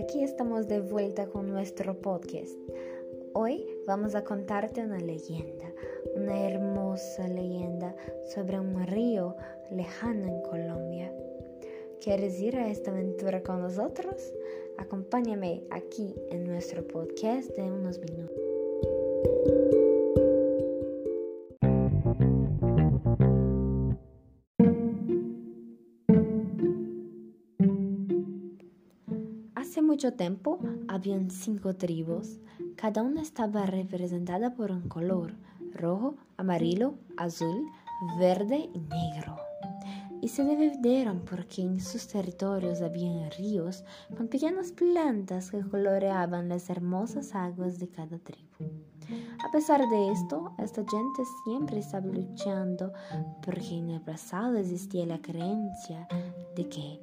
aquí estamos de vuelta con nuestro podcast. Hoy vamos a contarte una leyenda, una hermosa leyenda sobre un río lejano en Colombia. ¿Quieres ir a esta aventura con nosotros? Acompáñame aquí en nuestro podcast de unos minutos. Hace mucho tiempo habían cinco tribus. Cada una estaba representada por un color, rojo, amarillo, azul, verde y negro. Y se dividieron porque en sus territorios había ríos con pequeñas plantas que coloreaban las hermosas aguas de cada tribu. A pesar de esto, esta gente siempre estaba luchando porque en el pasado existía la creencia de que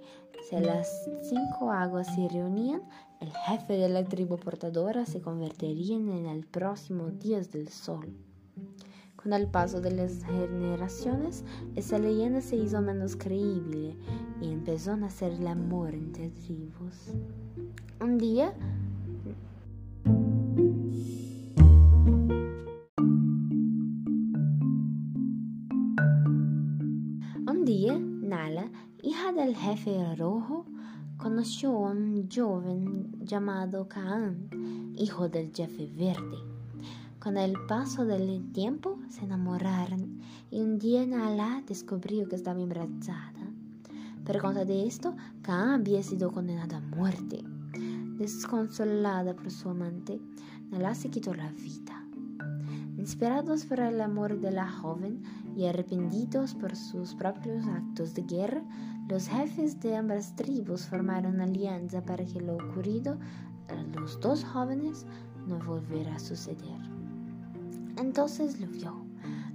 si las cinco aguas se reunían, el jefe de la tribu portadora se convertiría en el próximo dios del sol. Con el paso de las generaciones, esa leyenda se hizo menos creíble y empezó a nacer el amor entre tribus. Un día, un día, Nala hija del jefe rojo, conoció a un joven llamado Caán, hijo del jefe verde. Con el paso del tiempo se enamoraron y un día Nala descubrió que estaba embarazada. Por causa de esto, Caán había sido condenada a muerte. Desconsolada por su amante, Nala se quitó la vida. Inspirados por el amor de la joven y arrepentidos por sus propios actos de guerra, los jefes de ambas tribus formaron alianza para que lo ocurrido a los dos jóvenes no volviera a suceder. Entonces lo vio,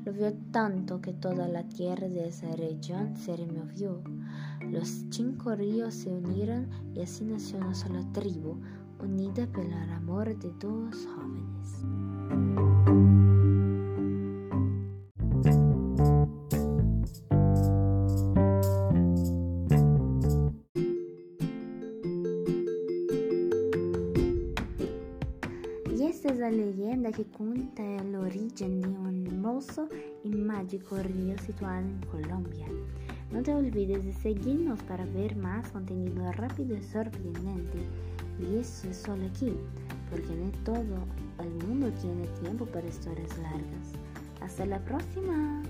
lo vio tanto que toda la tierra de esa región se removió. Los cinco ríos se unieron y así nació una sola tribu, unida por el amor de dos jóvenes. Y esta es la leyenda que cuenta el origen de un hermoso y mágico río situado en Colombia. No te olvides de seguirnos para ver más contenido rápido y sorprendente. Y eso es solo aquí, porque no todo el mundo tiene tiempo para historias largas. Hasta la próxima.